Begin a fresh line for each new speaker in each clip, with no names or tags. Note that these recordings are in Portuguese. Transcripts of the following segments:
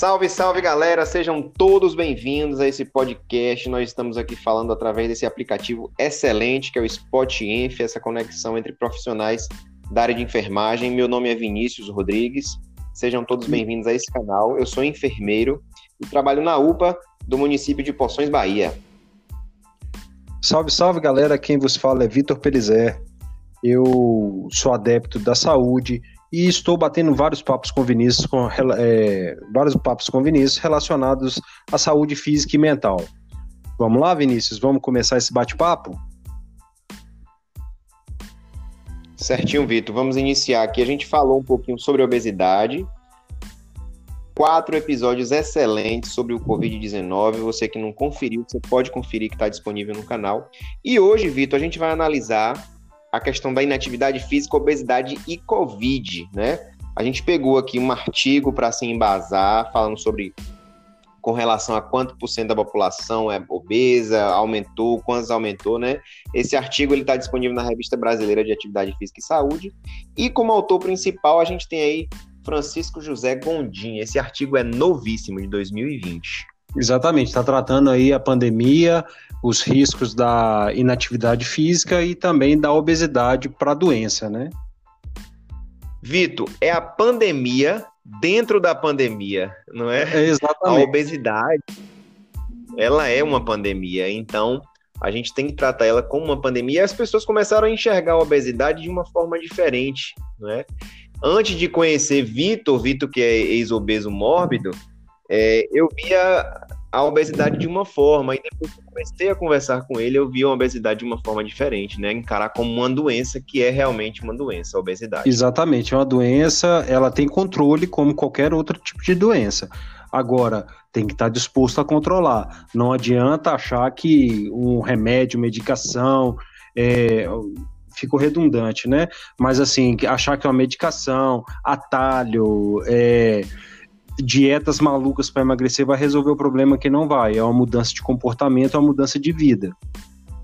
Salve, salve galera, sejam todos bem-vindos a esse podcast. Nós estamos aqui falando através desse aplicativo excelente que é o Spot Inf, essa conexão entre profissionais da área de enfermagem. Meu nome é Vinícius Rodrigues. Sejam todos bem-vindos a esse canal. Eu sou enfermeiro e trabalho na UPA do município de Poções, Bahia.
Salve, salve galera, quem vos fala é Vitor Pelizé. Eu sou adepto da saúde e estou batendo vários papos com Vinícius, com, é, vários papos com Vinícius relacionados à saúde física e mental. Vamos lá, Vinícius, vamos começar esse bate-papo?
Certinho, Vitor. Vamos iniciar aqui. A gente falou um pouquinho sobre obesidade. Quatro episódios excelentes sobre o Covid-19. Você que não conferiu, você pode conferir que está disponível no canal. E hoje, Vitor, a gente vai analisar a questão da inatividade física, obesidade e Covid, né? A gente pegou aqui um artigo para se embasar, falando sobre com relação a quanto por cento da população é obesa, aumentou, quantos aumentou, né? Esse artigo ele está disponível na Revista Brasileira de Atividade Física e Saúde. E como autor principal, a gente tem aí Francisco José Gondim. Esse artigo é novíssimo, de 2020.
Exatamente, está tratando aí a pandemia, os riscos da inatividade física e também da obesidade para a doença, né?
Vitor, é a pandemia dentro da pandemia, não é?
é exatamente.
A obesidade, ela é uma pandemia, então a gente tem que tratar ela como uma pandemia. E as pessoas começaram a enxergar a obesidade de uma forma diferente, não é? Antes de conhecer Vitor, Vitor que é ex-obeso mórbido, é, eu via a obesidade de uma forma, e depois que eu comecei a conversar com ele, eu vi a obesidade de uma forma diferente, né? Encarar como uma doença que é realmente uma doença, a obesidade.
Exatamente, é uma doença, ela tem controle como qualquer outro tipo de doença. Agora, tem que estar disposto a controlar. Não adianta achar que um remédio, medicação, é, ficou redundante, né? Mas assim, achar que é uma medicação, atalho, é, dietas malucas para emagrecer vai resolver o problema que não vai. É uma mudança de comportamento, é uma mudança de vida.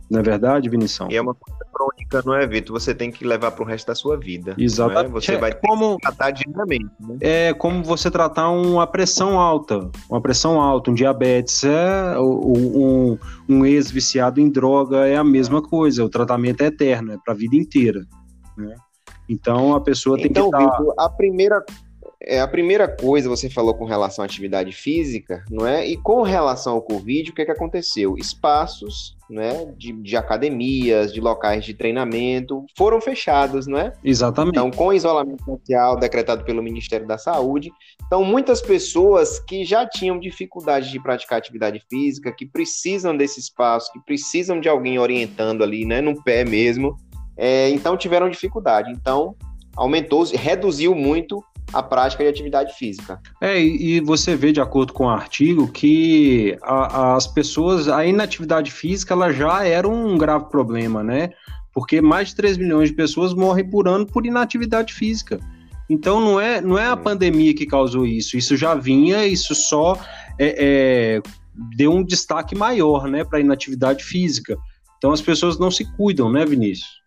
Não é verdade, Vinição?
E é uma coisa crônica, não é, Vitor? Você tem que levar para o resto da sua vida.
É? Exatamente.
É? Você vai como, tratar diariamente. Né?
É como você tratar uma pressão alta, uma pressão alta, um diabetes, é, um, um ex-viciado em droga é a mesma coisa. O tratamento é eterno, é para a vida inteira. Né? Então a pessoa tem
então,
que
estar. Tá... a primeira é, a primeira coisa você falou com relação à atividade física, não é? E com relação ao Covid, o que, é que aconteceu? Espaços né, de, de academias, de locais de treinamento foram fechados, não é?
Exatamente.
Então, com isolamento social decretado pelo Ministério da Saúde, então muitas pessoas que já tinham dificuldade de praticar atividade física, que precisam desse espaço, que precisam de alguém orientando ali, né, no pé mesmo, é, então tiveram dificuldade. Então, aumentou, reduziu muito a prática de atividade física.
É, e você vê, de acordo com o artigo, que a, as pessoas, a inatividade física, ela já era um grave problema, né? Porque mais de 3 milhões de pessoas morrem por ano por inatividade física. Então não é, não é a pandemia que causou isso, isso já vinha, isso só é, é, deu um destaque maior né, para a inatividade física. Então as pessoas não se cuidam, né, Vinícius?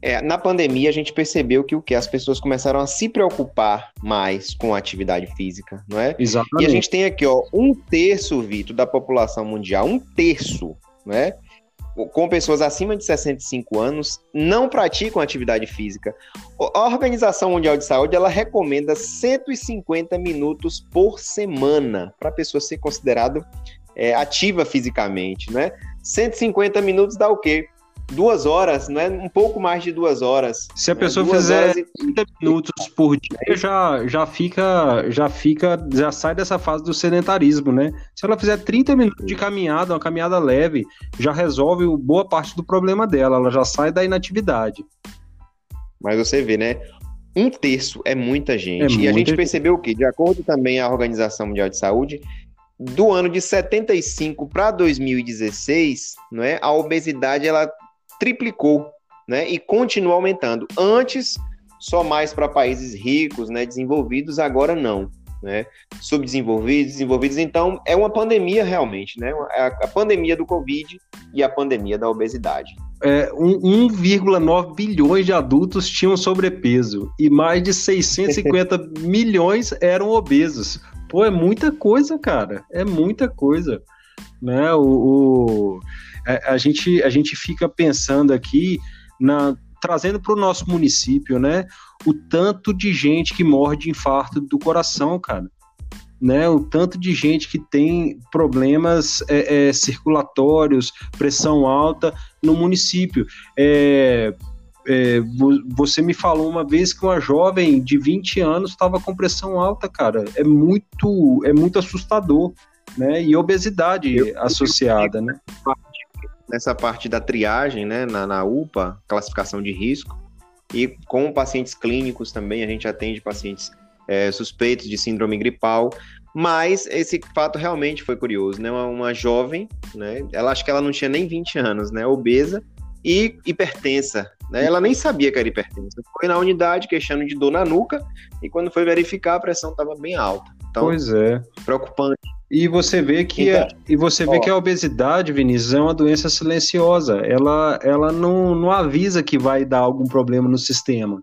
É, na pandemia, a gente percebeu que o que as pessoas começaram a se preocupar mais com a atividade física, não é?
Exatamente.
E a gente tem aqui, ó, um terço, Vitor, da população mundial, um terço, não é? Com pessoas acima de 65 anos, não praticam atividade física. A Organização Mundial de Saúde ela recomenda 150 minutos por semana para a pessoa ser considerada é, ativa fisicamente, né? 150 minutos dá o quê? Duas horas, não é um pouco mais de duas horas.
Se a né? pessoa fizer e... 30 minutos por dia, já, já fica, já fica, já sai dessa fase do sedentarismo, né? Se ela fizer 30 minutos de caminhada, uma caminhada leve, já resolve boa parte do problema dela, ela já sai da inatividade.
Mas você vê, né? Um terço é muita gente. É e a gente percebeu o quê? De acordo também a Organização Mundial de Saúde, do ano de 75 para 2016, não é? A obesidade ela triplicou, né? E continua aumentando. Antes, só mais para países ricos, né? Desenvolvidos, agora não. Né? Subdesenvolvidos, desenvolvidos. Então, é uma pandemia realmente, né? A, a pandemia do Covid e a pandemia da obesidade.
É, 1,9 bilhões de adultos tinham sobrepeso e mais de 650 milhões eram obesos. Pô, é muita coisa, cara. É muita coisa. Né? O, o a, a, gente, a gente fica pensando aqui, na, trazendo para o nosso município, né? O tanto de gente que morre de infarto do coração, cara. Né, o tanto de gente que tem problemas é, é, circulatórios, pressão alta no município. É, é, você me falou uma vez que uma jovem de 20 anos estava com pressão alta, cara. É muito, é muito assustador, né? E obesidade eu, associada, eu, né?
Nessa parte da triagem, né, na, na UPA, classificação de risco, e com pacientes clínicos também, a gente atende pacientes é, suspeitos de síndrome gripal, mas esse fato realmente foi curioso, né? Uma, uma, jovem, né? Ela acho que ela não tinha nem 20 anos, né? Obesa e hipertensa, né? Ela nem sabia que era hipertensa. Foi na unidade queixando de dor na nuca e quando foi verificar a pressão estava bem alta. Então,
pois é.
Preocupante.
E você vê que então, a, e você vê ó, que a obesidade, Vinícius, é uma doença silenciosa. Ela, ela não, não avisa que vai dar algum problema no sistema.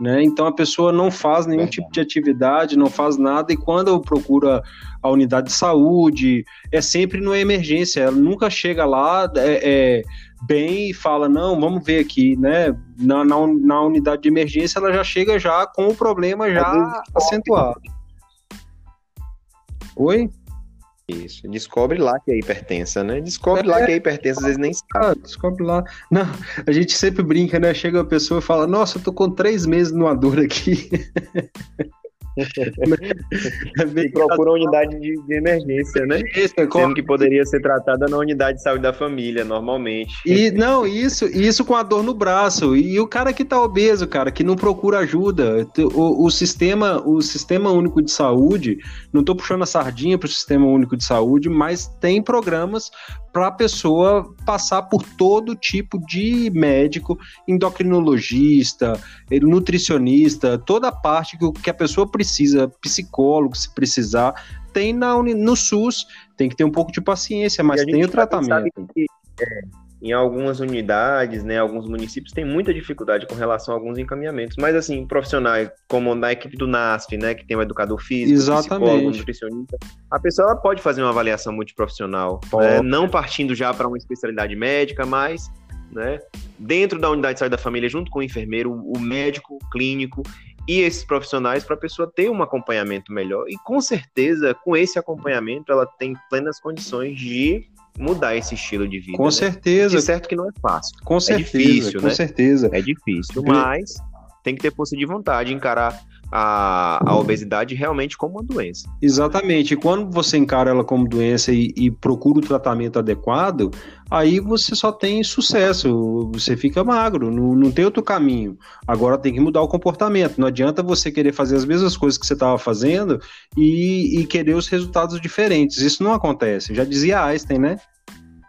Né? Então a pessoa não faz nenhum Verdade. tipo de atividade, não faz nada, e quando procura a unidade de saúde, é sempre numa emergência, ela nunca chega lá é, é, bem e fala, não, vamos ver aqui, né? Na, na, na, unidade de emergência ela já chega já com o problema já acentuado. Oi?
Isso, descobre lá que é hipertensa, né? Descobre é, lá que é hipertensa, às vezes nem sabe.
Ah, descobre lá. Não, a gente sempre brinca, né? Chega uma pessoa e fala, nossa, eu tô com três meses numa dor aqui.
e procura uma unidade de, de emergência, né? Isso, é Sendo que poderia ser tratada na unidade de saúde da família, normalmente.
E não, isso, isso com a dor no braço. E o cara que tá obeso, cara, que não procura ajuda. O, o sistema, o sistema único de saúde, não tô puxando a sardinha pro sistema único de saúde, mas tem programas para a pessoa passar por todo tipo de médico, endocrinologista, nutricionista, toda a parte que, que a pessoa precisa, psicólogo, se precisar, tem na, no SUS. Tem que ter um pouco de paciência, mas tem o tratamento. Que,
é, em algumas unidades, né, alguns municípios tem muita dificuldade com relação a alguns encaminhamentos, mas assim, profissionais como na equipe do NASF, né, que tem um educador físico, Exatamente. psicólogo, nutricionista, a pessoa pode fazer uma avaliação multiprofissional, né, não partindo já para uma especialidade médica, mas né, dentro da unidade de saúde da família, junto com o enfermeiro, o médico clínico e esses profissionais para a pessoa ter um acompanhamento melhor. E com certeza, com esse acompanhamento, ela tem plenas condições de mudar esse estilo de vida.
Com
né?
certeza.
De certo que não é fácil.
Com
é
certeza.
Difícil,
com
né?
certeza.
É difícil, mas tem que ter força de vontade, encarar a, a obesidade realmente como uma doença.
Exatamente. E quando você encara ela como doença e, e, procura o tratamento adequado, aí você só tem sucesso, você fica magro, não, não tem outro caminho. Agora tem que mudar o comportamento. Não adianta você querer fazer as mesmas coisas que você estava fazendo e, e querer os resultados diferentes. Isso não acontece. Já dizia Einstein, né?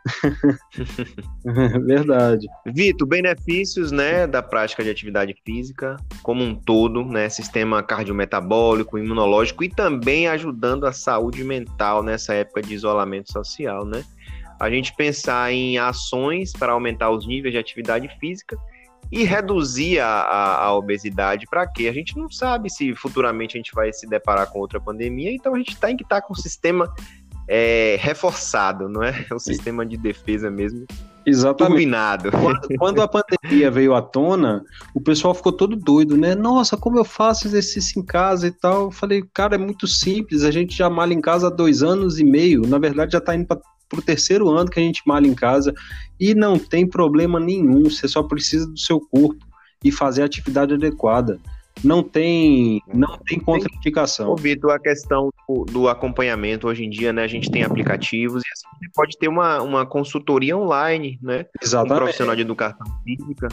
Verdade.
Vitor, benefícios né, da prática de atividade física como um todo, né, sistema cardiometabólico, imunológico e também ajudando a saúde mental nessa época de isolamento social, né? A gente pensar em ações para aumentar os níveis de atividade física e reduzir a, a, a obesidade para quê? A gente não sabe se futuramente a gente vai se deparar com outra pandemia, então a gente tem que estar tá com o sistema é, reforçado, não é? O sistema de defesa mesmo.
Exatamente.
Turbinado.
Quando, quando, a pandemia veio à tona, o pessoal ficou todo doido, né? Nossa, como eu faço exercício em casa e tal. Eu falei, cara, é muito simples. A gente já malha em casa há dois anos e meio. Na verdade, já está indo para o terceiro ano que a gente malha em casa. E não tem problema nenhum. Você só precisa do seu corpo e fazer a atividade adequada não tem não tem contraindicação.
Ô, Vitor, a questão do, do, acompanhamento hoje em dia, né? A gente tem aplicativos e assim, você pode ter uma, uma consultoria online, né?
Exatamente.
Um profissional de educação física.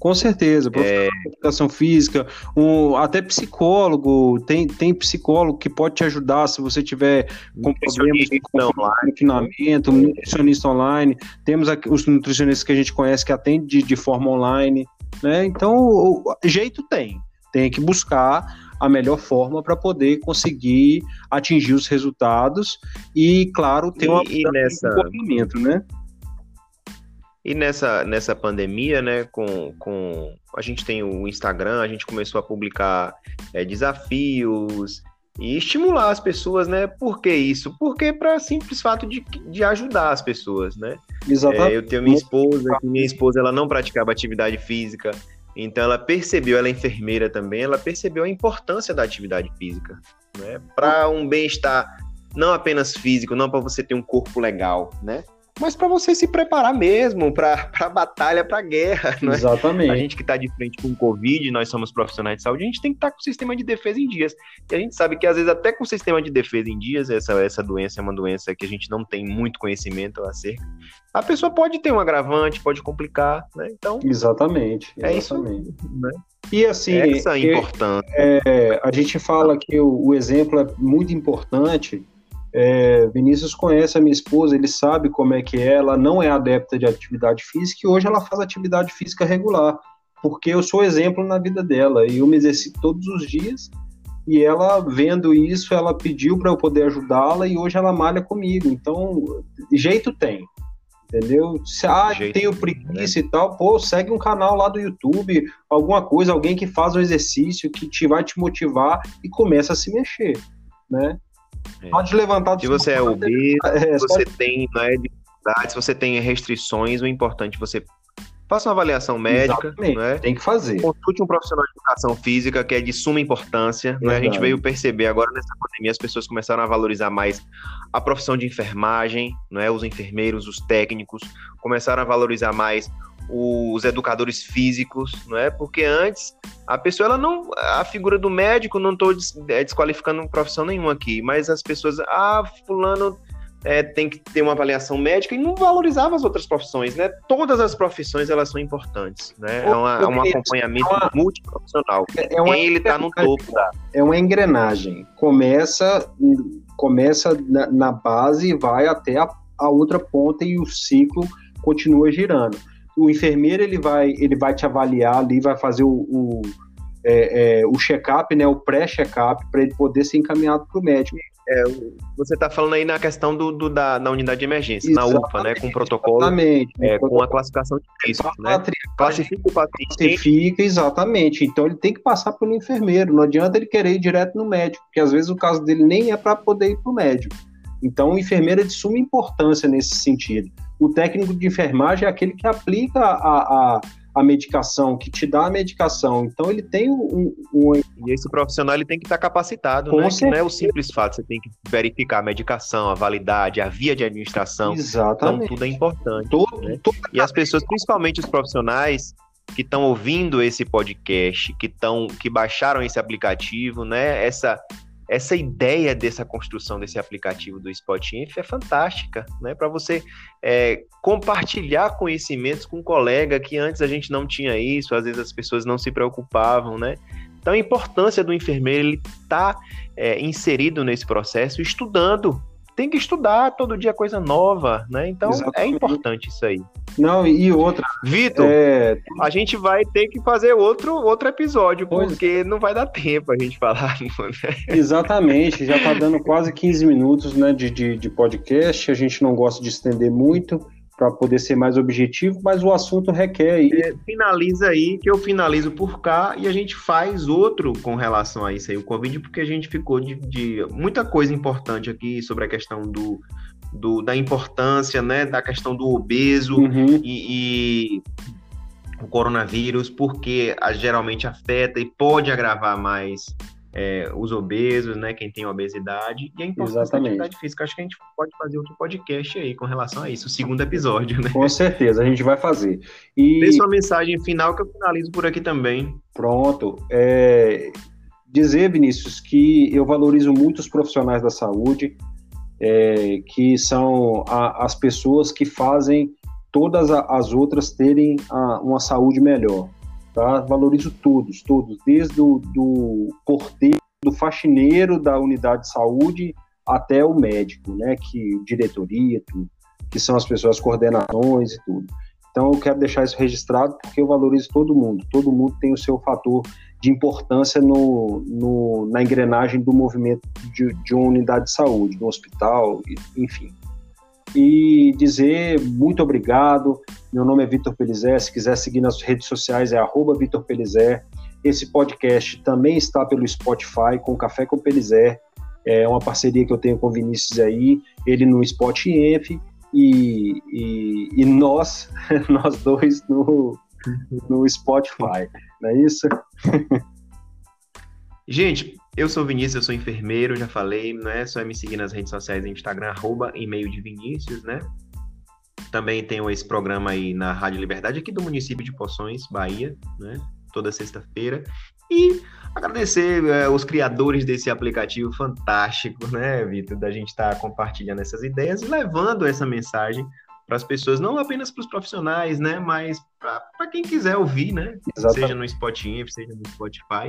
Com certeza, profissional é... de educação física, um, até psicólogo, tem, tem psicólogo que pode te ajudar se você tiver com problemas de confinamento, nutricionista online, temos aqui os nutricionistas que a gente conhece que atendem de, de forma online, né? Então, o, o, jeito tem, tem que buscar a melhor forma para poder conseguir atingir os resultados e, claro, ter uma
e nessa comportamento, né? E nessa, nessa pandemia, né, com, com a gente tem o Instagram, a gente começou a publicar é, desafios, e estimular as pessoas, né? Por que isso? Porque para simples fato de, de ajudar as pessoas, né? Exatamente. É, eu tenho minha esposa, minha esposa ela não praticava atividade física, então ela percebeu, ela é enfermeira também, ela percebeu a importância da atividade física, né? Para um bem-estar não apenas físico, não para você ter um corpo legal, né? Mas para você se preparar mesmo para a batalha, para a guerra. Né?
Exatamente.
A gente que está de frente com o Covid, nós somos profissionais de saúde, a gente tem que estar tá com o sistema de defesa em dias. E a gente sabe que às vezes até com o sistema de defesa em dias, essa, essa doença é uma doença que a gente não tem muito conhecimento acerca. A pessoa pode ter um agravante, pode complicar, né? Então.
Exatamente.
exatamente. É isso. Né?
E assim,
essa é importância.
É, a gente fala que o, o exemplo é muito importante é, Vinícius conhece a minha esposa, ele sabe como é que é, ela não é adepta de atividade física e hoje ela faz atividade física regular, porque eu sou exemplo na vida dela e eu me exercito todos os dias e ela vendo isso, ela pediu para eu poder ajudá-la e hoje ela malha comigo. Então, jeito tem. Entendeu? Se ah, jeito, tenho preguiça né? e tal, pô, segue um canal lá do YouTube, alguma coisa, alguém que faz um exercício que te vai te motivar e começa a se mexer, né?
É. Pode levantar Se você é obeso, é, se você tem né, dificuldades, se você tem restrições, o importante é você faça uma avaliação médica, né?
Tem que fazer.
Consulte um profissional de educação física, que é de suma importância. Né? A gente veio perceber agora nessa pandemia, as pessoas começaram a valorizar mais a profissão de enfermagem, né? Os enfermeiros, os técnicos, começaram a valorizar mais os educadores físicos, não é? Porque antes a pessoa ela não, a figura do médico não estou é, desqualificando profissão nenhuma aqui, mas as pessoas, ah, fulano é, tem que ter uma avaliação médica e não valorizava as outras profissões, né? Todas as profissões elas são importantes, né? É, uma, é um acompanhamento é uma, multiprofissional. É uma, ele está no topo.
É uma engrenagem. Começa, começa na, na base e vai até a, a outra ponta e o ciclo continua girando o enfermeiro ele vai, ele vai te avaliar ali, vai fazer o, o, é, é, o check-up, né, o pré-check-up, para ele poder ser encaminhado para o médico.
É, você está falando aí na questão do, do da, da, unidade de emergência, exatamente, na UPA, né, com o protocolo,
exatamente,
é, com a classificação de risco, né?
Classifica o paciente. Classifica, exatamente. Então ele tem que passar pelo enfermeiro, não adianta ele querer ir direto no médico, porque às vezes o caso dele nem é para poder ir para o médico. Então o enfermeiro é de suma importância nesse sentido o técnico de enfermagem é aquele que aplica a, a, a medicação, que te dá a medicação. Então ele tem um. um...
E esse profissional ele tem que estar capacitado, Com né? Que não é o simples fato, você tem que verificar a medicação, a validade, a via de administração.
Exatamente.
Então tudo é importante. Todo, né? E as pessoas, principalmente os profissionais, que estão ouvindo esse podcast, que estão, que baixaram esse aplicativo, né? Essa essa ideia dessa construção desse aplicativo do Spotinf é fantástica, né? Para você é, compartilhar conhecimentos com um colega que antes a gente não tinha isso, às vezes as pessoas não se preocupavam, né? Então a importância do enfermeiro ele estar tá, é, inserido nesse processo, estudando tem que estudar todo dia coisa nova, né? Então é Exatamente. é importante isso aí.
Não, e outra.
Vitor, é... a gente vai ter que fazer outro, outro episódio, pois... porque não vai dar tempo a gente falar.
Né? Exatamente, já está dando quase 15 minutos né, de, de, de podcast, a gente não gosta de estender muito para poder ser mais objetivo, mas o assunto requer aí.
É, finaliza aí, que eu finalizo por cá e a gente faz outro com relação a isso aí, o Covid, porque a gente ficou de, de muita coisa importante aqui sobre a questão do, do da importância, né, da questão do obeso uhum. e, e o coronavírus, porque a, geralmente afeta e pode agravar mais é, os obesos, né, quem tem obesidade, e a importância Exatamente. da atividade física. Acho que a gente pode fazer outro podcast aí com relação a isso, o segundo episódio, né?
Com certeza, a gente vai fazer.
E... Deixa uma mensagem final que eu finalizo por aqui também.
Pronto. É... Dizer, Vinícius, que eu valorizo muito os profissionais da saúde, é, que são a, as pessoas que fazem todas as outras terem a, uma saúde melhor tá? Valorizo todos, todos, desde o do porteiro, do faxineiro da unidade de saúde até o médico, né? Que diretoria, tudo, que são as pessoas coordenações e tudo. Então eu quero deixar isso registrado porque eu valorizo todo mundo. Todo mundo tem o seu fator de importância no, no na engrenagem do movimento de, de uma unidade de saúde, do hospital, enfim e dizer muito obrigado. Meu nome é Vitor Pelizé. Se quiser seguir nas redes sociais, é Vitor Pelizé. Esse podcast também está pelo Spotify com Café com Pelizer. É uma parceria que eu tenho com o Vinícius aí, ele no Spot Enf e, e, e, nós, nós dois no, no Spotify, não é isso?
Gente, eu sou Vinícius, eu sou enfermeiro, já falei, não é só me seguir nas redes sociais, Instagram, arroba, e-mail de Vinícius, né? Também tenho esse programa aí na Rádio Liberdade, aqui do município de Poções, Bahia, né? Toda sexta-feira. E agradecer é, os criadores desse aplicativo fantástico, né, Vitor, da gente estar tá compartilhando essas ideias e levando essa mensagem para as pessoas, não apenas para os profissionais, né, mas para quem quiser ouvir, né, Exatamente. seja no Spotify, seja no Spotify.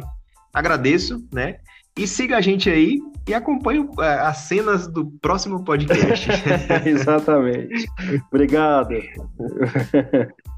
Agradeço, né? E siga a gente aí e acompanhe é, as cenas do próximo podcast.
Exatamente. Obrigado.